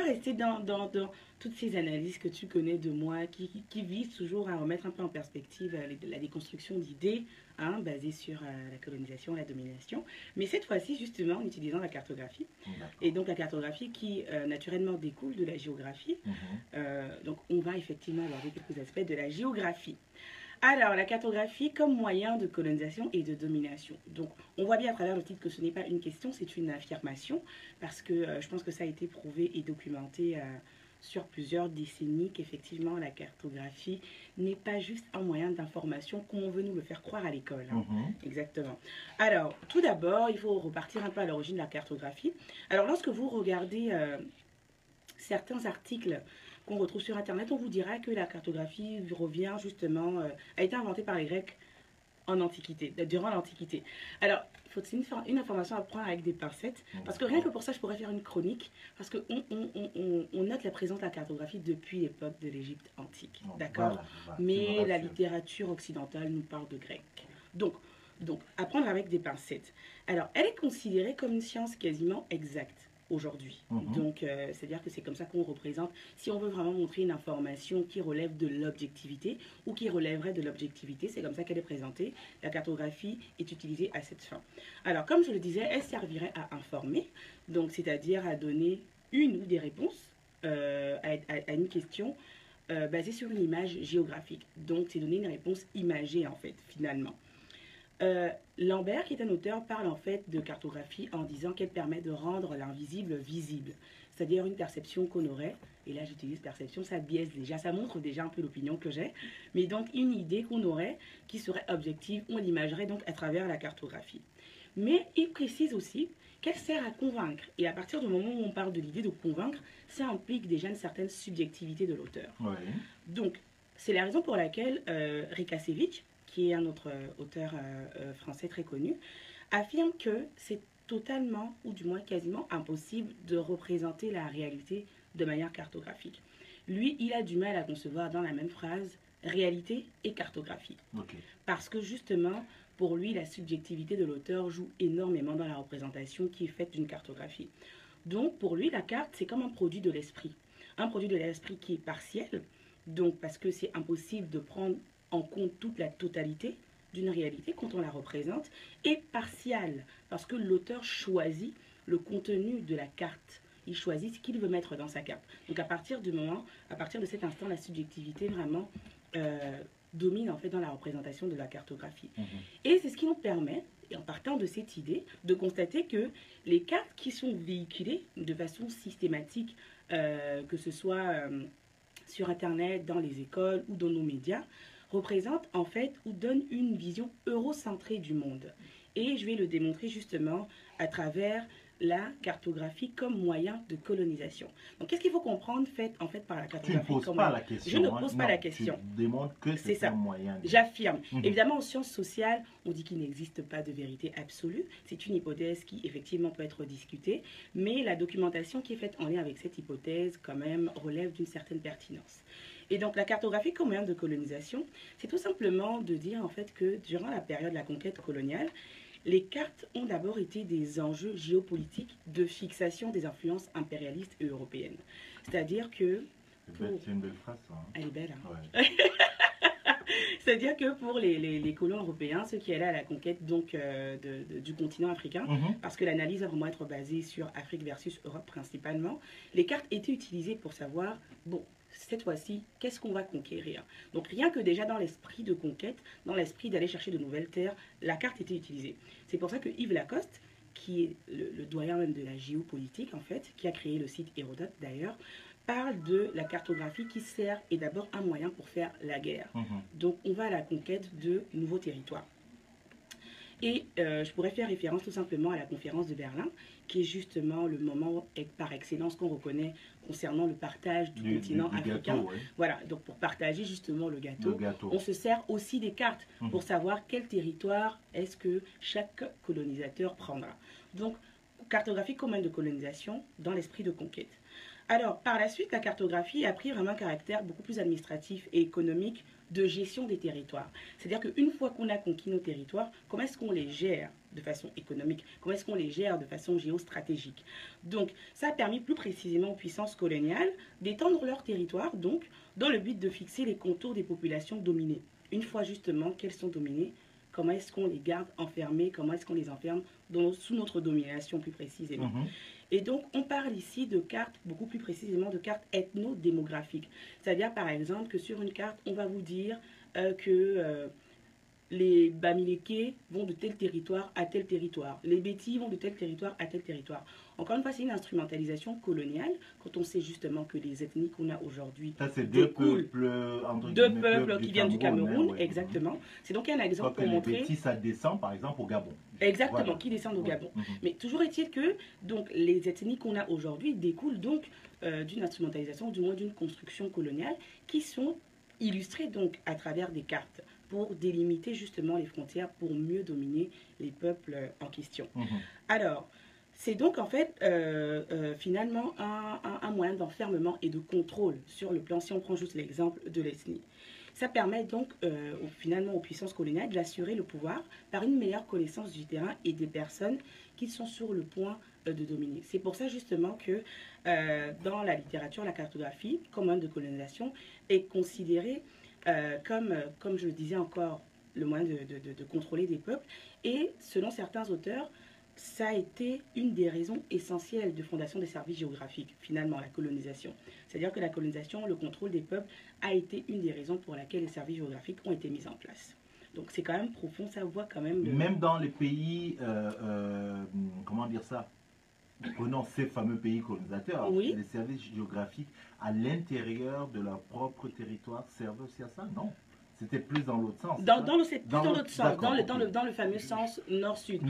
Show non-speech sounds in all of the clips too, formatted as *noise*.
va rester dans, dans, dans toutes ces analyses que tu connais de moi, qui, qui, qui visent toujours à remettre un peu en perspective euh, la déconstruction d'idées hein, basées sur euh, la colonisation, la domination. Mais cette fois-ci, justement, en utilisant la cartographie. Et donc la cartographie qui, euh, naturellement, découle de la géographie. Mhm. Euh, donc, on va effectivement aborder quelques aspects de la géographie. Alors, la cartographie comme moyen de colonisation et de domination. Donc, on voit bien à travers le titre que ce n'est pas une question, c'est une affirmation, parce que euh, je pense que ça a été prouvé et documenté euh, sur plusieurs décennies qu'effectivement, la cartographie n'est pas juste un moyen d'information comme on veut nous le faire croire à l'école. hein. Mhm. Exactement. Alors, tout d'abord, il faut repartir un peu à l'origine de la cartographie. Alors, lorsque vous regardez euh, certains articles qu'on retrouve sur Internet, on vous dira que la cartographie revient justement, euh, a été inventée par les Grecs en Antiquité, durant l'Antiquité. Alors, faut une, une information à prendre avec des pincettes, parce que rien que pour ça, je pourrais faire une chronique, parce qu'on on, on, on- on note la présence de la cartographie depuis l'époque de l'Égypte antique. D'accord? voilà, voilà, mais la littérature occidentale nous parle de grec. Donc, donc, apprendre avec des pincettes. Alors, elle est considérée comme une science quasiment exacte aujourd'hui. Mhm. Donc, euh, c'est-à-dire que c'est comme ça qu'on représente, si on veut vraiment montrer une information qui relève de l'objectivité ou qui relèverait de l'objectivité, c'est comme ça qu'elle est présentée. La cartographie est utilisée à cette fin. Alors, comme je le disais, elle servirait à informer, donc c'est-à-dire à donner une ou des réponses euh, à, à- à une question euh, basée sur une image géographique. Donc, c'est donner une réponse imagée, en fait, finalement. Euh, Lambert, qui est un auteur, parle en fait de cartographie en disant qu'elle permet de rendre l'invisible visible, c'est-à-dire une perception qu'on aurait, et là j'utilise perception, ça biaise déjà, ça montre déjà un peu l'opinion que j'ai, mais donc une idée qu'on aurait qui serait objective, on l'imagerait donc à travers la cartographie. Mais il précise aussi qu'elle sert à convaincre, et à partir du moment où on parle de l'idée de convaincre, ça implique déjà une certaine subjectivité de l'auteur. Donc, c'est la raison pour laquelle euh, Rikasevich, qui est un autre euh, auteur euh, euh, français très connu, affirme que c'est totalement, ou du moins quasiment impossible, de représenter la réalité de manière cartographique. Lui, il a du mal à concevoir dans la même phrase réalité et cartographie. Parce que justement, pour lui, la subjectivité de l'auteur joue énormément dans la représentation qui est faite d'une cartographie. Donc, pour lui, la carte, c'est comme un produit de l'esprit. Un produit de l'esprit qui est partiel, donc parce que c'est impossible de prendre en compte toute la totalité d'une réalité quand on la représente, et partial, parce que l'auteur choisit le contenu de la carte. Il choisit ce qu'il veut mettre dans sa carte. Donc à partir du moment, à partir de cet instant, la subjectivité vraiment euh, domine en fait dans la représentation de la cartographie. Mhm. Et c'est ce qui nous permet, et en partant de cette idée, de constater que les cartes qui sont véhiculées de façon systématique, euh, que ce soit euh, sur Internet, dans les écoles ou dans nos médias, représentent en fait ou donnent une vision eurocentrée du monde. Et je vais le démontrer justement à travers la cartographie comme moyen de colonisation. Donc qu'est-ce qu'il faut comprendre fait, en fait par la Tu ne cartographie poses comme pas la question. Je ne hein. pose pas Non, la question. Tu démontres que C'est un moyen. de- J'affirme. Mhm. Évidemment, en sciences sociales, on dit qu'il n'existe pas de vérité absolue. C'est une hypothèse qui, effectivement, peut être discutée. Mais la documentation qui est faite en lien avec cette hypothèse, quand même, relève d'une certaine pertinence. Et donc, la cartographie comme moyen de colonisation, c'est tout simplement de dire, en fait, que durant la période de la conquête coloniale, les cartes ont d'abord été des enjeux géopolitiques de fixation des influences impérialistes et européennes. C'est-à-dire que... C'est une belle phrase, ça. hein. Elle est belle, hein Ouais. *laughs* C'est-à-dire que pour les, les- les colons européens, ceux qui allaient à la conquête donc, euh, de- de- du continent africain, Mhm. parce que l'analyse va vraiment être basée sur Afrique versus Europe principalement, les cartes étaient utilisées pour savoir, bon, cette fois-ci, qu'est-ce qu'on va conquérir? Donc rien que déjà dans l'esprit de conquête, dans l'esprit d'aller chercher de nouvelles terres, la carte était utilisée. C'est pour ça que Yves Lacoste, qui est le, le doyen même de la géopolitique en fait, qui a créé le site Hérodote d'ailleurs, parle de la cartographie qui sert est d'abord un moyen pour faire la guerre. Mhm. Donc on va à la conquête de nouveaux territoires. Et euh, je pourrais faire référence tout simplement à la conférence de Berlin, qui est justement le moment par excellence qu'on reconnaît concernant le partage du, Du, du- continent du africain. gâteau, ouais. Voilà, donc pour partager justement le gâteau, Le gâteau. on se sert aussi des cartes Mhm. pour savoir quel territoire est-ce que chaque colonisateur prendra. Donc, cartographie commune de colonisation dans l'esprit de conquête. Alors, par la suite, la cartographie a pris vraiment un caractère beaucoup plus administratif et économique de gestion des territoires. C'est-à-dire qu'une fois qu'on a conquis nos territoires, comment est-ce qu'on les gère de façon économique? Comment est-ce qu'on les gère de façon géostratégique? Donc, ça a permis plus précisément aux puissances coloniales d'étendre leur territoire, donc, dans le but de fixer les contours des populations dominées. Une fois justement qu'elles sont dominées, comment est-ce qu'on les garde enfermées, comment est-ce qu'on les enferme sous notre domination plus précisément? Mhm. Et donc, on parle ici de cartes, beaucoup plus précisément de cartes ethno-démographiques. C'est-à-dire, par exemple, que sur une carte, on va vous dire euh, que euh, les Bamileke vont de tel territoire à tel territoire, les Bétis vont de tel territoire à tel territoire. Encore une fois, c'est une instrumentalisation coloniale quand on sait justement que les ethnies qu'on a aujourd'hui. Ça, c'est deux peuples, deux peuples qui viennent du Cameroun, exactement. C'est donc un exemple pour montrer. Les Bétis, ça descend par exemple au Gabon. Exactement, qui descendent au Gabon. Mhm. Mais toujours est-il que donc, les ethnies qu'on a aujourd'hui découlent donc euh, d'une instrumentalisation, du moins d'une construction coloniale, qui sont illustrées donc à travers des cartes pour délimiter justement les frontières, pour mieux dominer les peuples en question. Mhm. Alors, c'est donc en fait euh, euh, finalement un, moyen d'enfermement et de contrôle sur le plan, si on prend juste l'exemple de l'ethnie. Ça permet donc euh, finalement aux puissances coloniales d'assurer le pouvoir par une meilleure connaissance du terrain et des personnes qui sont sur le point de dominer. C'est pour ça justement que dans la littérature, la cartographie, comme un de colonisation, est considérée comme, comme je le disais encore, le moyen de, contrôler des peuples. Et selon certains auteurs, ça a été une des raisons essentielles de fondation des services géographiques, finalement, la colonisation. C'est-à-dire que la colonisation, le contrôle des peuples, a été une des raisons pour lesquelles les services géographiques ont été mis en place. Donc c'est quand même profond, ça voit quand même... Même dans les pays, euh, euh, comment dire ça? Prenons ces fameux pays colonisateurs, les services géographiques à l'intérieur de leur propre territoire servent aussi à ça, non c'était plus dans l'autre sens. Dans, dans, sens, dans le, dans, le, dans le fameux sens nord-sud.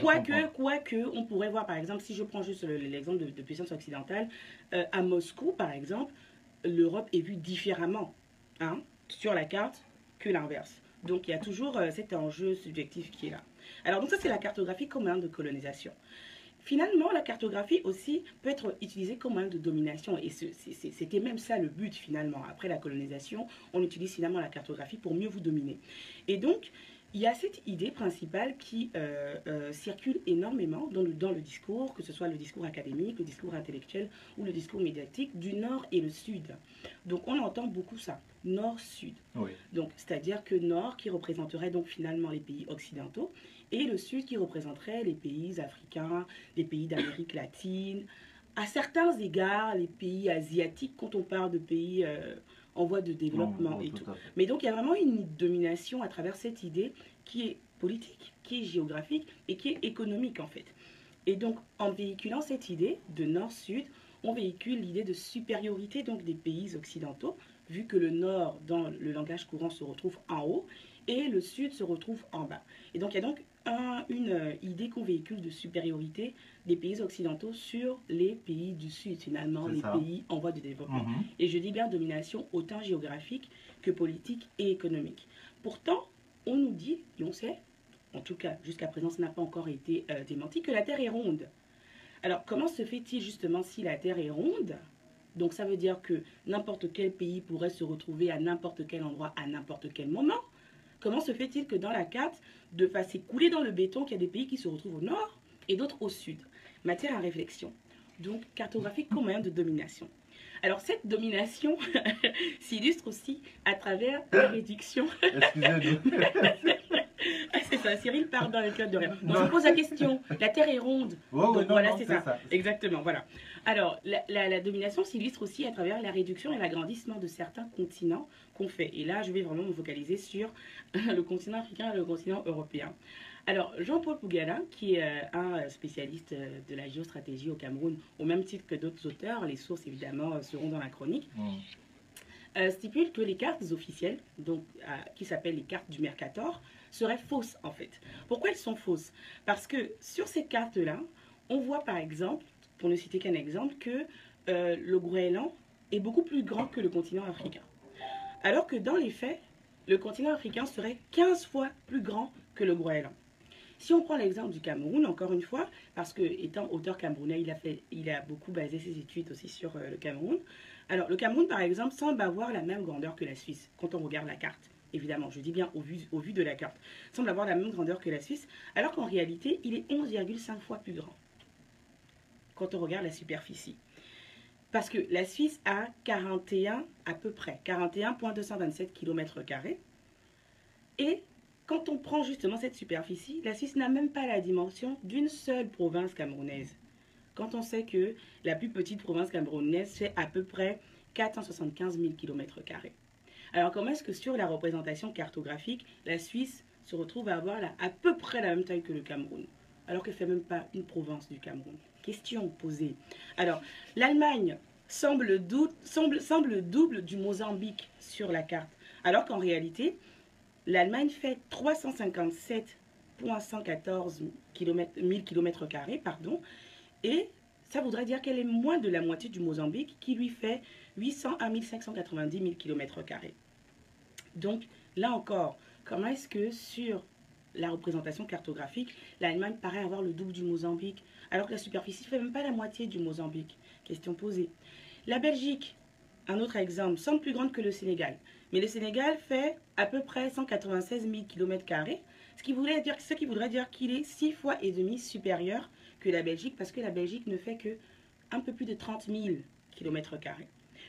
quoique, on pourrait voir, par exemple, si je prends juste l'exemple de, puissance occidentale, euh, à Moscou, par exemple, l'Europe est vue différemment hein, sur la carte que l'inverse. Donc il y a toujours euh, cet enjeu subjectif qui est là. Alors donc ça c'est la cartographie comme un de colonisation. Finalement, la cartographie aussi peut être utilisée comme moyen de domination. Et c'était même ça le but finalement. Après la colonisation, on utilise finalement la cartographie pour mieux vous dominer. Et donc, il y a cette idée principale qui euh, euh, circule énormément dans le, dans le discours, que ce soit le discours académique, le discours intellectuel ou le discours médiatique du Nord et le Sud. Donc on entend beaucoup ça, Nord-Sud. Donc c'est-à-dire que Nord qui représenterait donc finalement les pays occidentaux et le Sud qui représenterait les pays africains, les pays d'Amérique latine, à certains égards les pays asiatiques quand on parle de pays euh, en voie de développement et tout. Mais donc il y a vraiment une domination à travers cette idée qui est politique, qui est géographique et qui est économique en fait. Et donc en véhiculant cette idée de nord-sud, on véhicule l'idée de supériorité donc des pays occidentaux, vu que le nord dans le langage courant se retrouve en haut et le sud se retrouve en bas. Et donc il y a donc une euh, idée qu'on véhicule de supériorité des pays occidentaux sur les pays du Sud, finalement, les pays en voie de développement. Mhm. Et je dis bien domination autant géographique que politique et économique. Pourtant, on nous dit, et on sait, en tout cas jusqu'à présent, ça n'a pas encore été euh, démenti, que la Terre est ronde. Alors, comment se fait-il justement si la Terre est ronde? Donc ça veut dire que n'importe quel pays pourrait se retrouver à n'importe quel endroit à n'importe quel moment? Comment se fait-il que dans la carte, de façon couler dans le béton, qu'il y a des pays qui se retrouvent au nord et d'autres au sud? Matière à réflexion. Donc, cartographique comme moyen de domination. Alors, cette domination *laughs* s'illustre aussi à travers la *coughs* réduction. *laughs* ça, Cyril part dans le club de rien. On se pose la question, la Terre est ronde. Donc voilà, c'est ça. Exactement, voilà. Alors, la, domination s'illustre aussi à travers la réduction et l'agrandissement de certains continents qu'on fait. Et là, je vais vraiment me focaliser sur le continent africain et le continent européen. Alors, Jean-Paul Pougala, qui est euh, un spécialiste euh, de la géostratégie au Cameroun, au même titre que d'autres auteurs, les sources évidemment seront dans la chronique, mm. euh, stipule que les cartes officielles, donc, qui s'appellent les cartes du Mercator, seraient fausses en fait. Pourquoi elles sont fausses? Parce que sur ces cartes-là, on voit par exemple, pour ne citer qu'un exemple, que le Groenland est beaucoup plus grand que le continent africain. Alors que dans les faits, le continent africain serait 15 fois plus grand que le Groenland. Si on prend l'exemple du Cameroun, encore une fois, parce que étant auteur camerounais, il a, fait, il a beaucoup basé ses études aussi sur euh, le Cameroun. Alors, le Cameroun, par exemple, semble avoir la même grandeur que la Suisse quand on regarde la carte. Évidemment, je dis bien au vu, de la carte, semble avoir la même grandeur que la Suisse, alors qu'en réalité, il est 11,5 fois plus grand quand on regarde la superficie. Parce que la Suisse a 41 à peu près, 41,227 km. Et quand on prend justement cette superficie, la Suisse n'a même pas la dimension d'une seule province camerounaise. Quand on sait que la plus petite province camerounaise fait à peu près 475 000 km. Alors comment est-ce que sur la représentation cartographique, la Suisse se retrouve à avoir à peu près la même taille que le Cameroun, alors qu'elle ne fait même pas une province du Cameroun? Question posée. Alors, l'Allemagne semble, double du Mozambique sur la carte, alors qu'en réalité, l'Allemagne fait 357,114 km, 1000 km, pardon, et ça voudrait dire qu'elle est moins de la moitié du Mozambique, qui lui fait 800 à 1590 000 km. Donc, là encore, comment est-ce que sur la représentation cartographique, l'Allemagne paraît avoir le double du Mozambique, alors que la superficie ne fait même pas la moitié du Mozambique? Question posée. La Belgique, un autre exemple, semble plus grande que le Sénégal. Mais le Sénégal fait à peu près 196 000 km, ce qui, voudrait dire, ce qui voudrait dire qu'il est 6 fois et demi supérieur que la Belgique, parce que la Belgique ne fait que un peu plus de 30 000 km.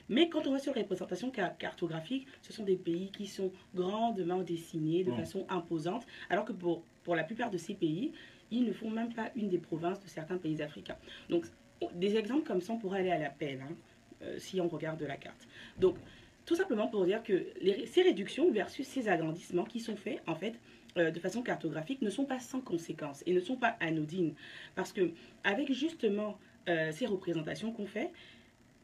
Mais quand on va sur les représentations cartographiques, ce sont des pays qui sont grandement dessinés de façon imposante, alors que pour, pour la plupart de ces pays, ils ne font même pas une des provinces de certains pays africains. Donc, des exemples comme ça, on pourrait aller à l'appel, hein, euh, si on regarde la carte. Donc, tout simplement pour dire que ces réductions versus ces agrandissements qui sont faits, en fait, euh, de façon cartographique, ne sont pas sans conséquences et ne sont pas anodines. Parce que, avec justement euh, ces représentations qu'on fait,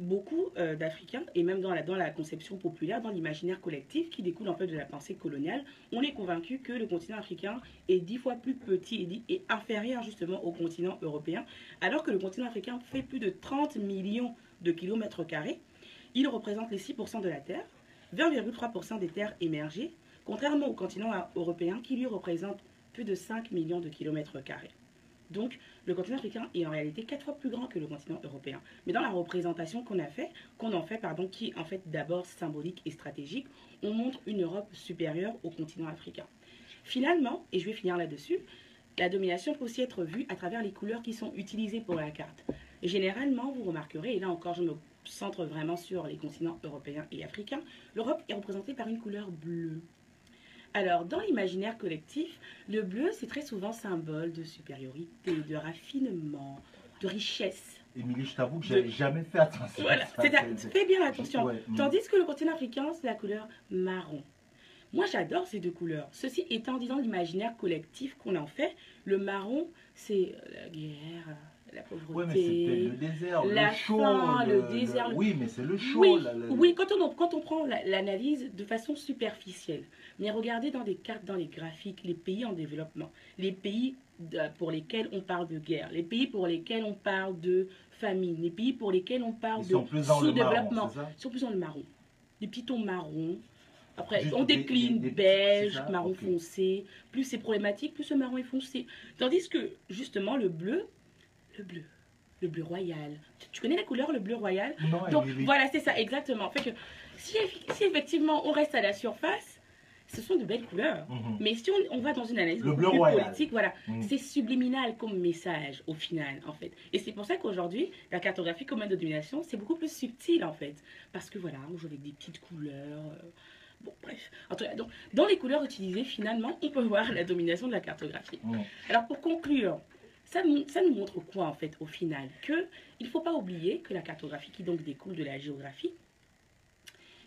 beaucoup euh, d'Africains, et même dans la, conception populaire, dans l'imaginaire collectif qui découle en fait de la pensée coloniale, on est convaincu que le continent africain est dix fois plus petit et, et, inférieur justement au continent européen, alors que le continent africain fait plus de 30 millions de kilomètres carrés. Il représente les 6% de la Terre, 20,3% des terres émergées, contrairement au continent européen qui lui représente plus de 5 millions de kilomètres carrés. Donc, le continent africain est en réalité quatre fois plus grand que le continent européen. Mais dans la représentation qu'on a fait, qu'on en fait, pardon, qui est en fait d'abord symbolique et stratégique, on montre une Europe supérieure au continent africain. Finalement, et je vais finir là-dessus, la domination peut aussi être vue à travers les couleurs qui sont utilisées pour la carte. Généralement, vous remarquerez, et là encore je me centre vraiment sur les continents européens et africains, l'Europe est représentée par une couleur bleue. Alors, dans l'imaginaire collectif, le bleu, c'est très souvent symbole de supériorité, de raffinement, de richesse. Émilie, je t'avoue que je n'avais jamais fait attention. Voilà, fais bien attention. Tandis que le continent africain, c'est la couleur marron. Moi, j'adore ces deux couleurs. Ceci étant dit dans l'imaginaire collectif qu'on en fait, le marron, c'est la guerre, la pauvreté. Oui, mais le désert, la le chaud. le, désert. Oui, mais c'est le chaud. Oui, oui quand, on, quand on prend l'analyse de façon superficielle. Mais regardez dans des cartes, dans les graphiques, les pays en développement, les pays pour lesquels on parle de guerre, les pays pour lesquels on parle de famine, les pays pour lesquels on parle de sous-développement. Sont plus dans le marron. Les petits tons marrons. Après, on décline beige, marron foncé. Plus c'est problématique, plus ce marron est foncé. Tandis que, justement, le bleu, le bleu, le bleu royal. Tu connais la couleur, le bleu royal? Non, Donc, voilà, c'est ça, exactement. Fait que, si, si effectivement on reste à la surface, ce sont de belles couleurs. Mhm. Mais si on, va dans une analyse plus politique, voilà, mhm. c'est subliminal comme message au final, en fait. Et c'est pour ça qu'aujourd'hui, la cartographie comme de domination, c'est beaucoup plus subtil, en fait. Parce que voilà, on joue avec des petites couleurs. Euh, bon, bref. En tout cas, donc, dans les couleurs utilisées, finalement, on peut voir la domination de la cartographie. Mhm. Alors, pour conclure, ça, nous montre quoi, en fait, au final Que il ne faut pas oublier que la cartographie, qui donc découle de la géographie,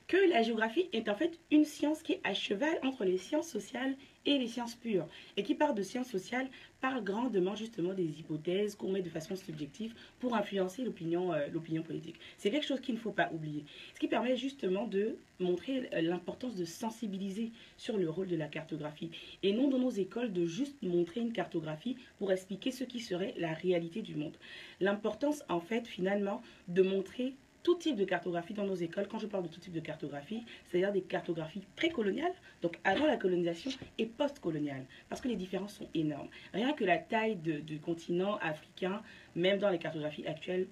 que la géographie est en fait une science qui est à cheval entre les sciences sociales et les sciences pures. Et qui part de sciences sociales parle grandement justement des hypothèses qu'on met de façon subjective pour influencer l'opinion euh, l'opinion politique. C'est quelque chose qu'il ne faut pas oublier. Ce qui permet justement de montrer euh, l'importance de sensibiliser sur le rôle de la cartographie. Et non dans nos écoles de juste montrer une cartographie pour expliquer ce qui serait la réalité du monde. L'importance en fait finalement de montrer tout type de cartographie dans nos écoles. Quand je parle de tout type de cartographie, c'est-à-dire des cartographies précoloniales, donc avant la colonisation, et post-coloniales, parce que les différences sont énormes. Rien que la taille du continent africain, même dans les cartographies actuelles,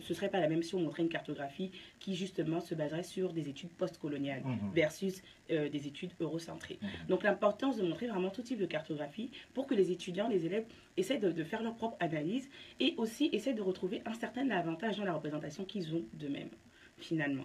ce serait pas la même si on montrait une cartographie qui justement se baserait sur des études postcoloniales Mhm. versus euh, des études eurocentrées. Mhm. Donc l'importance de montrer vraiment tout type de cartographie pour que les étudiants, les élèves essaient de, de faire leur propre analyse et aussi essaient de retrouver un certain avantage dans la représentation qu'ils ont d'eux-mêmes, finalement.